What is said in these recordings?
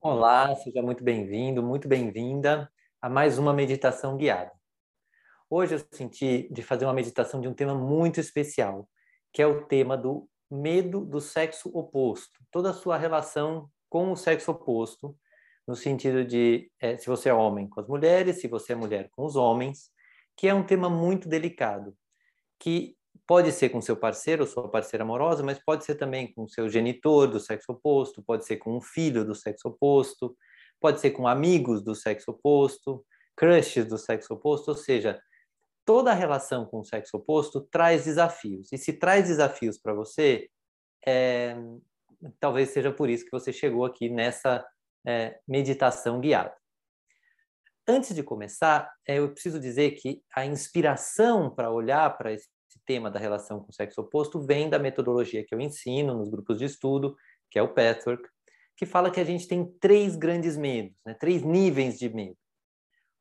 Olá, seja muito bem-vindo, muito bem-vinda a mais uma meditação guiada. Hoje eu senti de fazer uma meditação de um tema muito especial, que é o tema do medo do sexo oposto, toda a sua relação com o sexo oposto, no sentido de é, se você é homem com as mulheres, se você é mulher com os homens, que é um tema muito delicado, que Pode ser com seu parceiro ou sua parceira amorosa, mas pode ser também com seu genitor do sexo oposto, pode ser com um filho do sexo oposto, pode ser com amigos do sexo oposto, crushes do sexo oposto, ou seja, toda relação com o sexo oposto traz desafios. E se traz desafios para você, é, talvez seja por isso que você chegou aqui nessa é, meditação guiada. Antes de começar, é, eu preciso dizer que a inspiração para olhar para esse tema da relação com o sexo oposto vem da metodologia que eu ensino nos grupos de estudo, que é o Pathwork, que fala que a gente tem três grandes medos, né? três níveis de medo.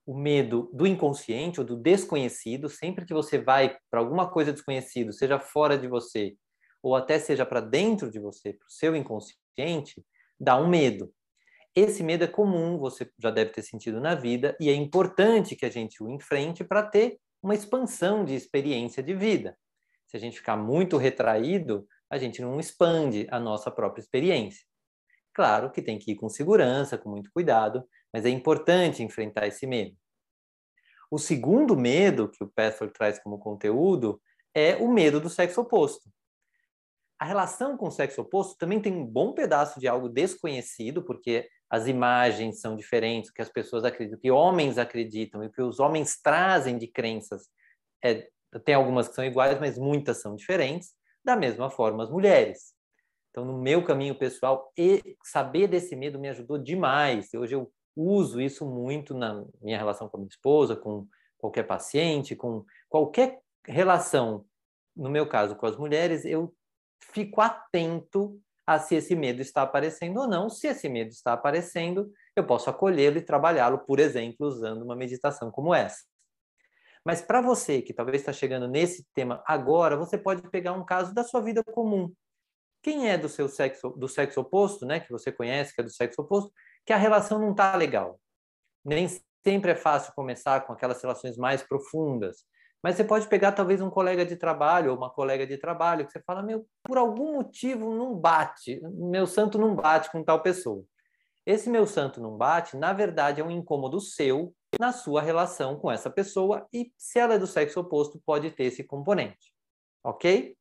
O medo do inconsciente ou do desconhecido, sempre que você vai para alguma coisa desconhecida, seja fora de você ou até seja para dentro de você, para o seu inconsciente, dá um medo. Esse medo é comum, você já deve ter sentido na vida, e é importante que a gente o enfrente para ter uma expansão de experiência de vida. Se a gente ficar muito retraído, a gente não expande a nossa própria experiência. Claro que tem que ir com segurança, com muito cuidado, mas é importante enfrentar esse medo. O segundo medo que o Pathwork traz como conteúdo é o medo do sexo oposto. A relação com o sexo oposto também tem um bom pedaço de algo desconhecido, porque as imagens são diferentes, o que as pessoas acreditam, o que homens acreditam e o que os homens trazem de crenças. É, tem algumas que são iguais, mas muitas são diferentes. Da mesma forma, as mulheres. Então, no meu caminho pessoal, saber desse medo me ajudou demais. Hoje eu uso isso muito na minha relação com a minha esposa, com qualquer paciente, com qualquer relação. No meu caso, com as mulheres, eu fico atento a se esse medo está aparecendo ou não. Se esse medo está aparecendo, eu posso acolhê-lo e trabalhá-lo, por exemplo, usando uma meditação como essa. Mas para você que talvez está chegando nesse tema agora, você pode pegar um caso da sua vida comum. Quem é do seu sexo, do sexo oposto, né, que você conhece, que é do sexo oposto, que a relação não está legal. Nem sempre é fácil começar com aquelas relações mais profundas. Mas você pode pegar talvez um colega de trabalho ou uma colega de trabalho que você fala, meu, por algum motivo não bate, meu santo não bate com tal pessoa. Esse meu santo não bate, na verdade, é um incômodo seu na sua relação com essa pessoa e se ela é do sexo oposto, pode ter esse componente. Ok?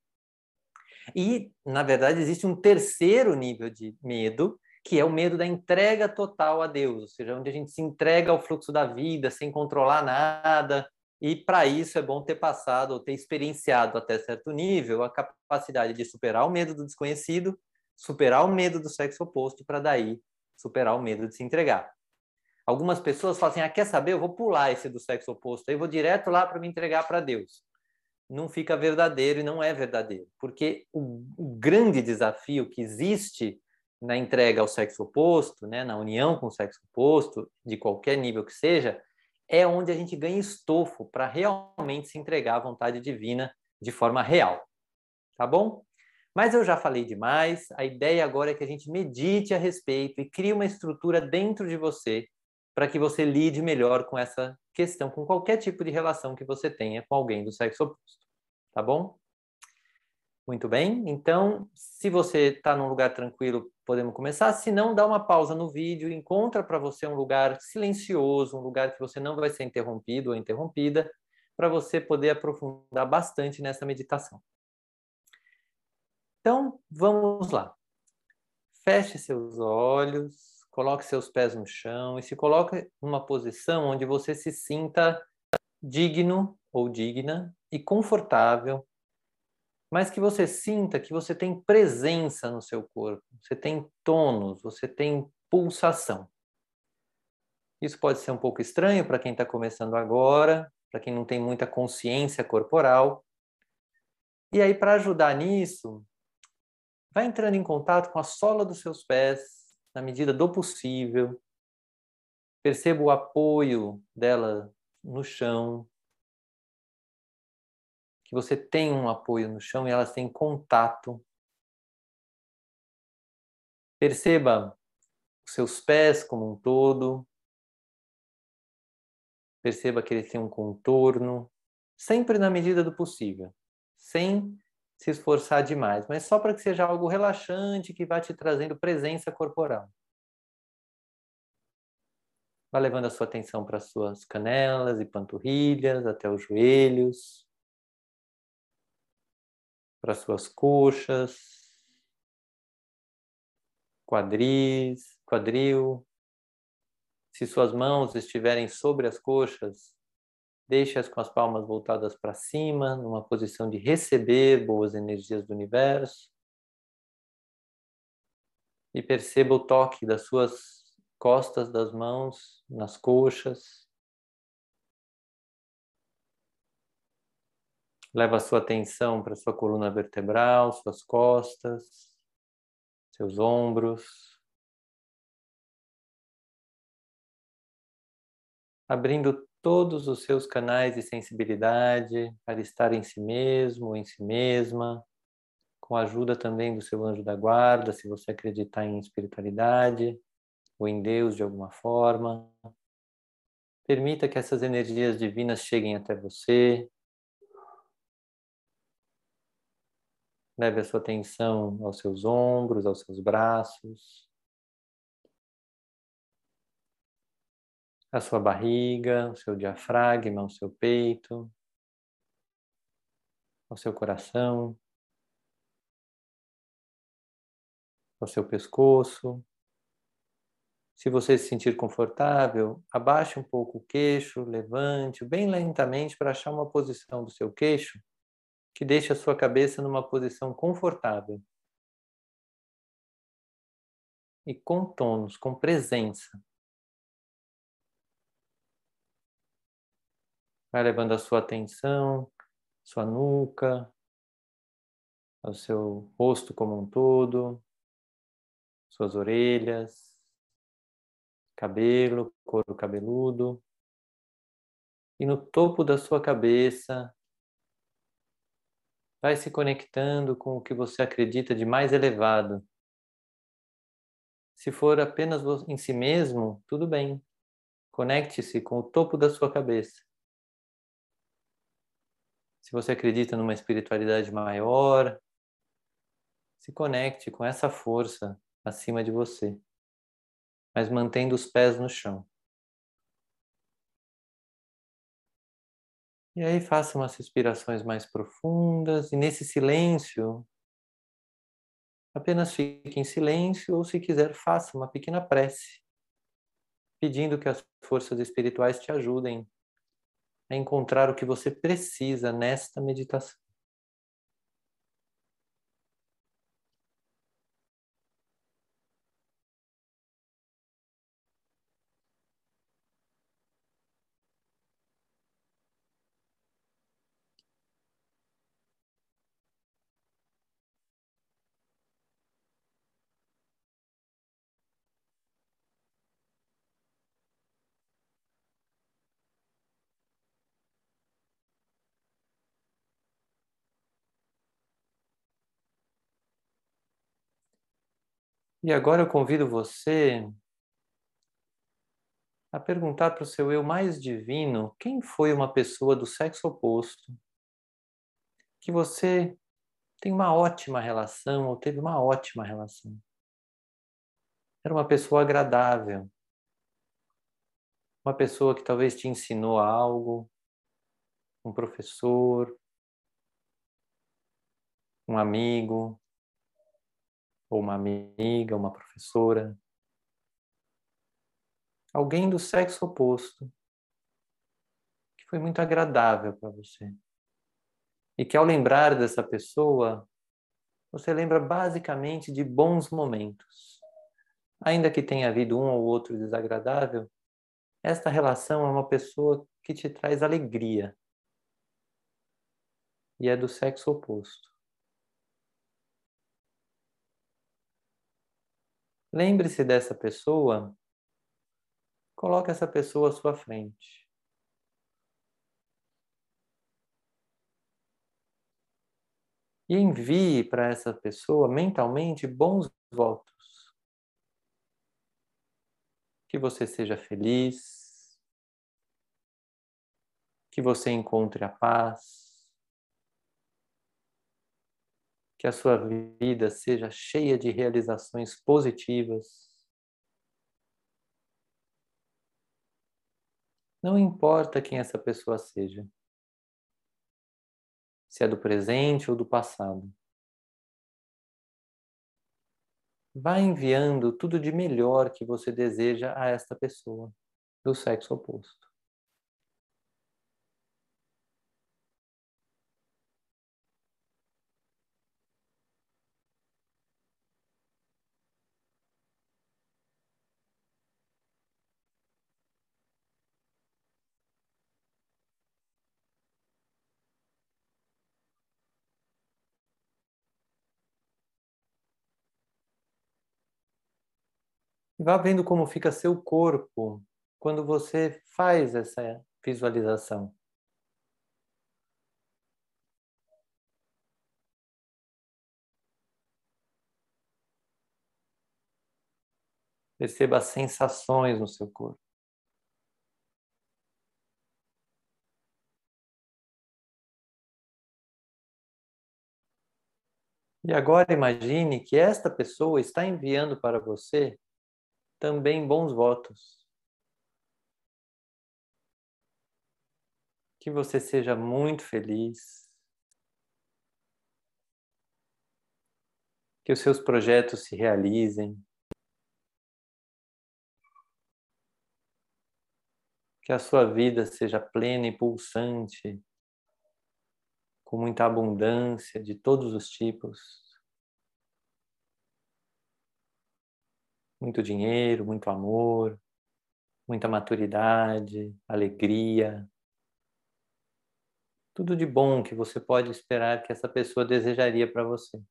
E, na verdade, existe um terceiro nível de medo, que é o medo da entrega total a Deus, ou seja, onde a gente se entrega ao fluxo da vida sem controlar nada, e para isso é bom ter passado ou ter experienciado até certo nível a capacidade de superar o medo do desconhecido, superar o medo do sexo oposto, para daí superar o medo de se entregar. Algumas pessoas falam assim: ah, quer saber? Eu vou pular esse do sexo oposto, aí vou direto lá para me entregar para Deus. Não fica verdadeiro e não é verdadeiro, porque o, o grande desafio que existe na entrega ao sexo oposto, né, na união com o sexo oposto, de qualquer nível que seja, é onde a gente ganha estofo para realmente se entregar à vontade divina de forma real. Tá bom? Mas eu já falei demais. A ideia agora é que a gente medite a respeito e crie uma estrutura dentro de você para que você lide melhor com essa questão, com qualquer tipo de relação que você tenha com alguém do sexo oposto. Tá bom? Muito bem. Então, se você está num lugar tranquilo, podemos começar. Se não, dá uma pausa no vídeo, encontra para você um lugar silencioso, um lugar que você não vai ser interrompido ou interrompida, para você poder aprofundar bastante nessa meditação. Então, vamos lá. Feche seus olhos, coloque seus pés no chão e se coloque numa posição onde você se sinta digno ou digna e confortável mas que você sinta que você tem presença no seu corpo, você tem tônus, você tem pulsação. Isso pode ser um pouco estranho para quem está começando agora, para quem não tem muita consciência corporal. E aí, para ajudar nisso, vai entrando em contato com a sola dos seus pés, na medida do possível. Perceba o apoio dela no chão, que você tem um apoio no chão e elas têm contato. Perceba os seus pés como um todo. Perceba que eles têm um contorno, sempre na medida do possível, sem se esforçar demais, mas só para que seja algo relaxante que vá te trazendo presença corporal. Vá levando a sua atenção para as suas canelas e panturrilhas, até os joelhos, para as suas coxas, quadris, quadril. Se suas mãos estiverem sobre as coxas, deixe-as com as palmas voltadas para cima, numa posição de receber boas energias do universo. E perceba o toque das suas costas das mãos nas coxas. Leva a sua atenção para sua coluna vertebral, suas costas, seus ombros. Abrindo todos os seus canais de sensibilidade para estar em si mesmo ou em si mesma, com a ajuda também do seu anjo da guarda, se você acreditar em espiritualidade ou em Deus de alguma forma. Permita que essas energias divinas cheguem até você. Leve a sua atenção aos seus ombros, aos seus braços, a sua barriga, o seu diafragma, o seu peito, ao seu coração, ao seu pescoço. Se você se sentir confortável, abaixe um pouco o queixo, levante bem lentamente para achar uma posição do seu queixo que deixe a sua cabeça numa posição confortável. E com tônus, com presença. Vai levando a sua atenção, sua nuca, ao seu rosto como um todo, suas orelhas, cabelo, couro cabeludo. E no topo da sua cabeça, vai se conectando com o que você acredita de mais elevado. Se for apenas em si mesmo, tudo bem. Conecte-se com o topo da sua cabeça. Se você acredita numa espiritualidade maior, se conecte com essa força acima de você mas mantendo os pés no chão. E aí faça umas respirações mais profundas e nesse silêncio, apenas fique em silêncio ou se quiser faça uma pequena prece, pedindo que as forças espirituais te ajudem a encontrar o que você precisa nesta meditação. E agora eu convido você a perguntar para o seu eu mais divino quem foi uma pessoa do sexo oposto que você tem uma ótima relação ou teve uma ótima relação. Era uma pessoa agradável, uma pessoa que talvez te ensinou algo, um professor, um amigo, ou uma amiga, uma professora, alguém do sexo oposto que foi muito agradável para você. E que ao lembrar dessa pessoa, você lembra basicamente de bons momentos. Ainda que tenha havido um ou outro desagradável, esta relação é uma pessoa que te traz alegria. E é do sexo oposto. Lembre-se dessa pessoa, coloque essa pessoa à sua frente. E envie para essa pessoa mentalmente bons votos. Que você seja feliz, que você encontre a paz, que a sua vida seja cheia de realizações positivas. Não importa quem essa pessoa seja, se é do presente ou do passado. Vá enviando tudo de melhor que você deseja a esta pessoa do sexo oposto. E vá vendo como fica seu corpo quando você faz essa visualização. Perceba as sensações no seu corpo. E agora imagine que esta pessoa está enviando para você também bons votos. Que você seja muito feliz. Que os seus projetos se realizem. Que a sua vida seja plena e pulsante, com muita abundância de todos os tipos. Muito dinheiro, muito amor, muita maturidade, alegria. Tudo de bom que você pode esperar que essa pessoa desejaria para você.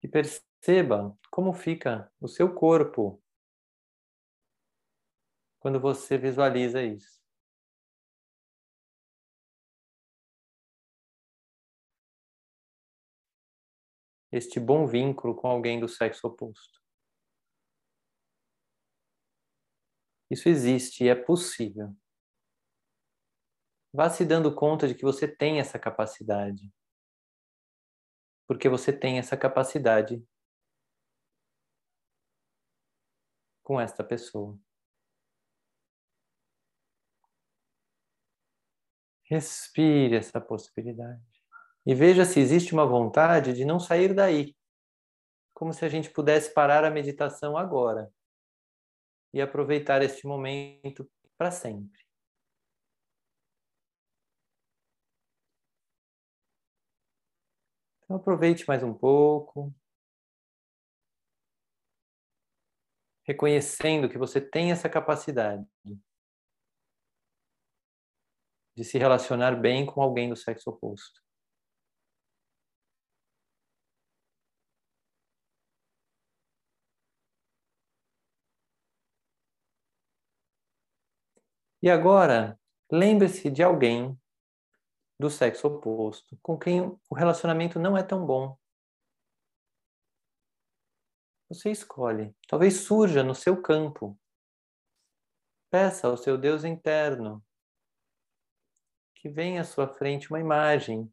E perceba como fica o seu corpo quando você visualiza isso. Este bom vínculo com alguém do sexo oposto. Isso existe e é possível. Vá se dando conta de que você tem essa capacidade. Porque você tem essa capacidade com esta pessoa. Respire essa possibilidade e veja se existe uma vontade de não sair daí, como se a gente pudesse parar a meditação agora e aproveitar este momento para sempre. Então aproveite mais um pouco, reconhecendo que você tem essa capacidade de se relacionar bem com alguém do sexo oposto. E agora, lembre-se de alguém do sexo oposto com quem o relacionamento não é tão bom. Você escolhe. Talvez surja no seu campo. Peça ao seu Deus interno que venha à sua frente uma imagem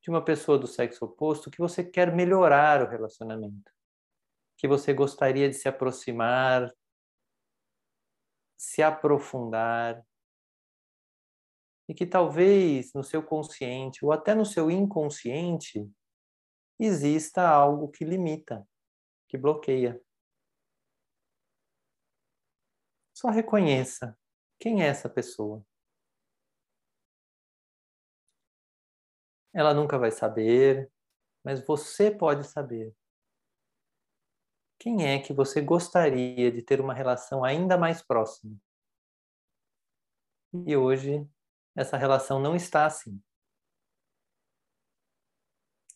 de uma pessoa do sexo oposto que você quer melhorar o relacionamento, que você gostaria de se aproximar, se aprofundar e que talvez no seu consciente ou até no seu inconsciente exista algo que limita, que bloqueia. Só reconheça quem é essa pessoa. Ela nunca vai saber, mas você pode saber. Quem é que você gostaria de ter uma relação ainda mais próxima? E hoje essa relação não está assim.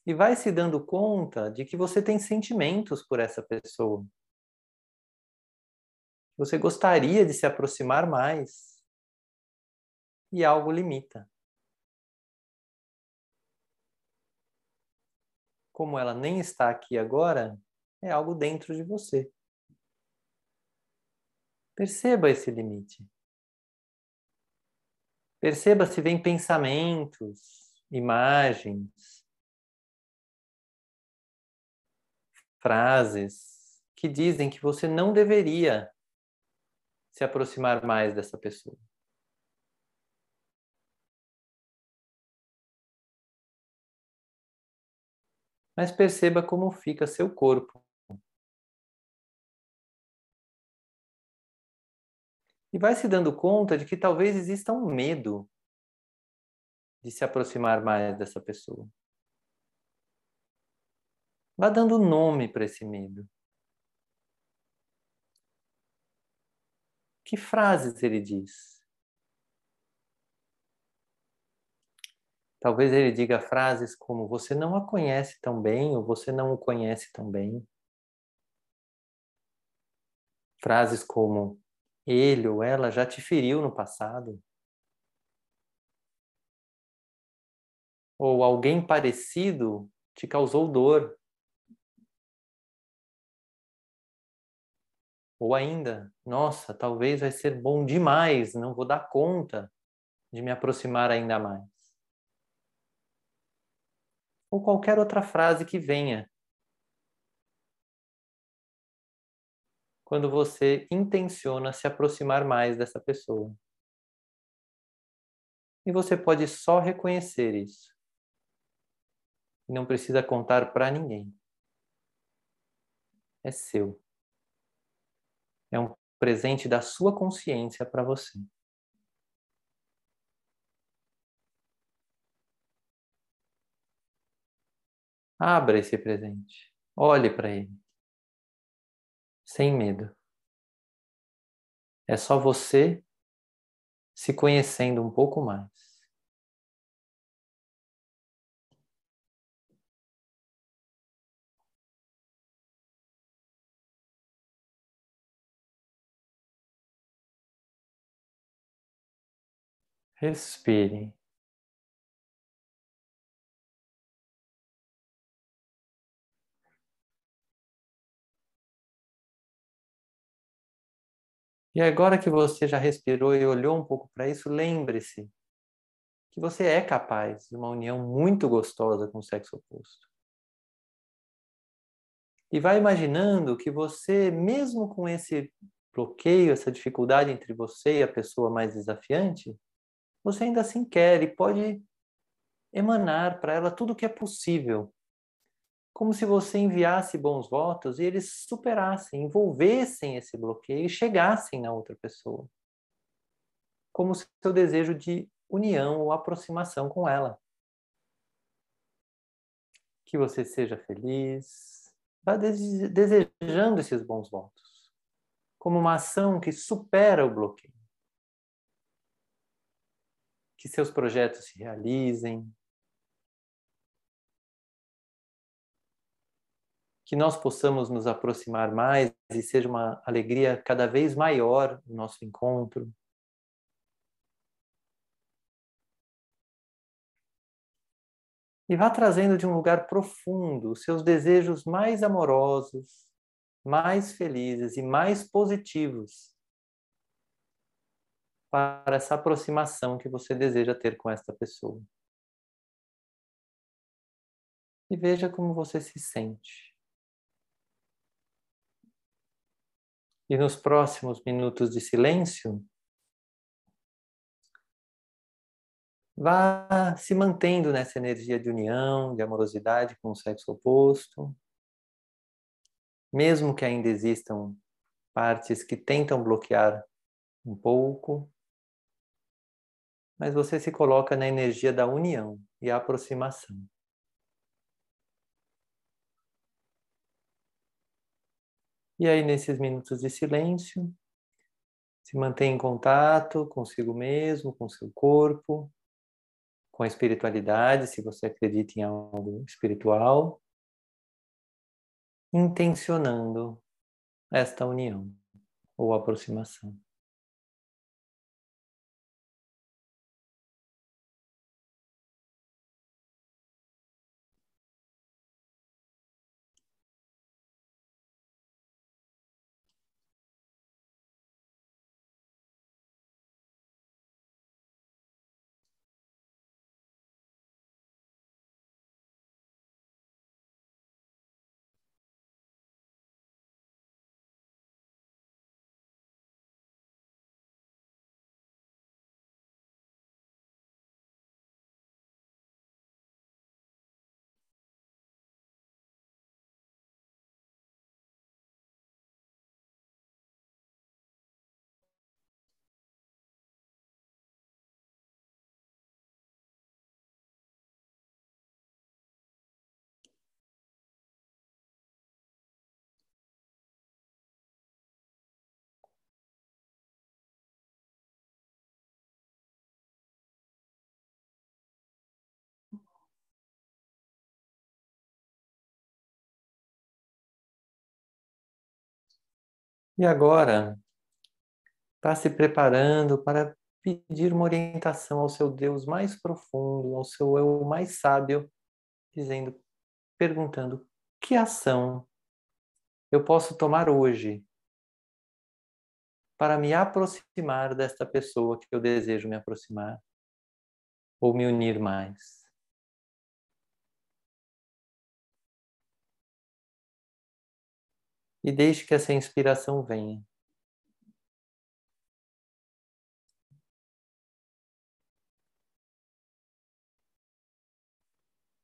E vai se dando conta de que você tem sentimentos por essa pessoa. Você gostaria de se aproximar mais. E algo limita. como ela nem está aqui agora, é algo dentro de você. Perceba esse limite. Perceba se vem pensamentos, imagens, frases que dizem que você não deveria se aproximar mais dessa pessoa. Mas perceba como fica seu corpo. E vai se dando conta de que talvez exista um medo de se aproximar mais dessa pessoa. Vá dando nome para esse medo. Que frases ele diz? Talvez ele diga frases como: Você não a conhece tão bem, ou você não o conhece tão bem. Frases como: Ele ou ela já te feriu no passado. Ou alguém parecido te causou dor. Ou ainda, nossa, talvez vai ser bom demais, não vou dar conta de me aproximar ainda mais. Ou qualquer outra frase que venha. Quando você intenciona se aproximar mais dessa pessoa. E você pode só reconhecer isso. Não precisa contar para ninguém. É seu. É um presente da sua consciência para você. Abra esse presente. Olhe para ele. Sem medo. É só você se conhecendo um pouco mais. Respire. E agora que você já respirou e olhou um pouco para isso, lembre-se que você é capaz de uma união muito gostosa com o sexo oposto. E vai imaginando que você, mesmo com esse bloqueio, essa dificuldade entre você e a pessoa mais desafiante, você ainda assim quer e pode emanar para ela tudo o que é possível. Como se você enviasse bons votos e eles superassem, envolvessem esse bloqueio e chegassem na outra pessoa. Como se seu desejo de união ou aproximação com ela. Que você seja feliz. Vá desejando esses bons votos. Como uma ação que supera o bloqueio que seus projetos se realizem, que nós possamos nos aproximar mais e seja uma alegria cada vez maior o nosso encontro. E vá trazendo de um lugar profundo os seus desejos mais amorosos, mais felizes e mais positivos para essa aproximação que você deseja ter com esta pessoa. E veja como você se sente. E nos próximos minutos de silêncio, vá se mantendo nessa energia de união, de amorosidade com o sexo oposto, mesmo que ainda existam partes que tentam bloquear um pouco, mas você se coloca na energia da união e aproximação. E aí, nesses minutos de silêncio, se mantém em contato consigo mesmo, com seu corpo, com a espiritualidade, se você acredita em algo espiritual, intencionando esta união ou aproximação. E agora, está se preparando para pedir uma orientação ao seu Deus mais profundo, ao seu eu mais sábio, dizendo, perguntando: que ação eu posso tomar hoje para me aproximar desta pessoa que eu desejo me aproximar ou me unir mais? E deixe que essa inspiração venha.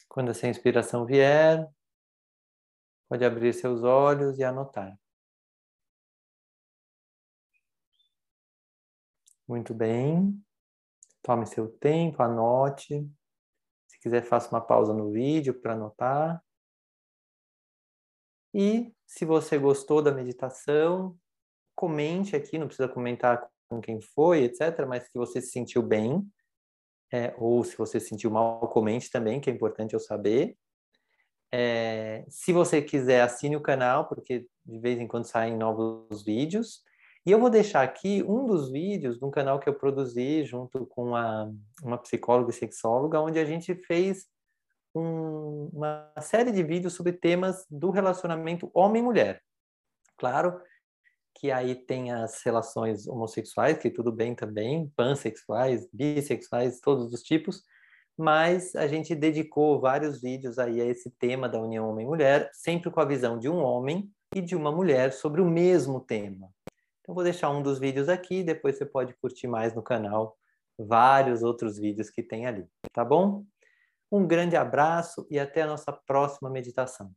Quando essa inspiração vier, pode abrir seus olhos e anotar. Muito bem. Tome seu tempo, anote. Se quiser, faça uma pausa no vídeo para anotar. E se você gostou da meditação, comente aqui, não precisa comentar com quem foi, etc., mas que você se sentiu bem é, ou se você se sentiu mal, comente também, que é importante eu saber. É, se você quiser, assine o canal, porque de vez em quando saem novos vídeos. E eu vou deixar aqui um dos vídeos de um canal que eu produzi junto com uma, uma psicóloga e sexóloga, onde a gente fez um, uma série de vídeos sobre temas do relacionamento homem-mulher. Claro que aí tem as relações homossexuais, que tudo bem também, pansexuais, bissexuais, todos os tipos, mas a gente dedicou vários vídeos aí a esse tema da união homem-mulher, sempre com a visão de um homem e de uma mulher sobre o mesmo tema. Então vou deixar um dos vídeos aqui, depois você pode curtir mais no canal vários outros vídeos que tem ali, tá bom? Um grande abraço e até a nossa próxima meditação.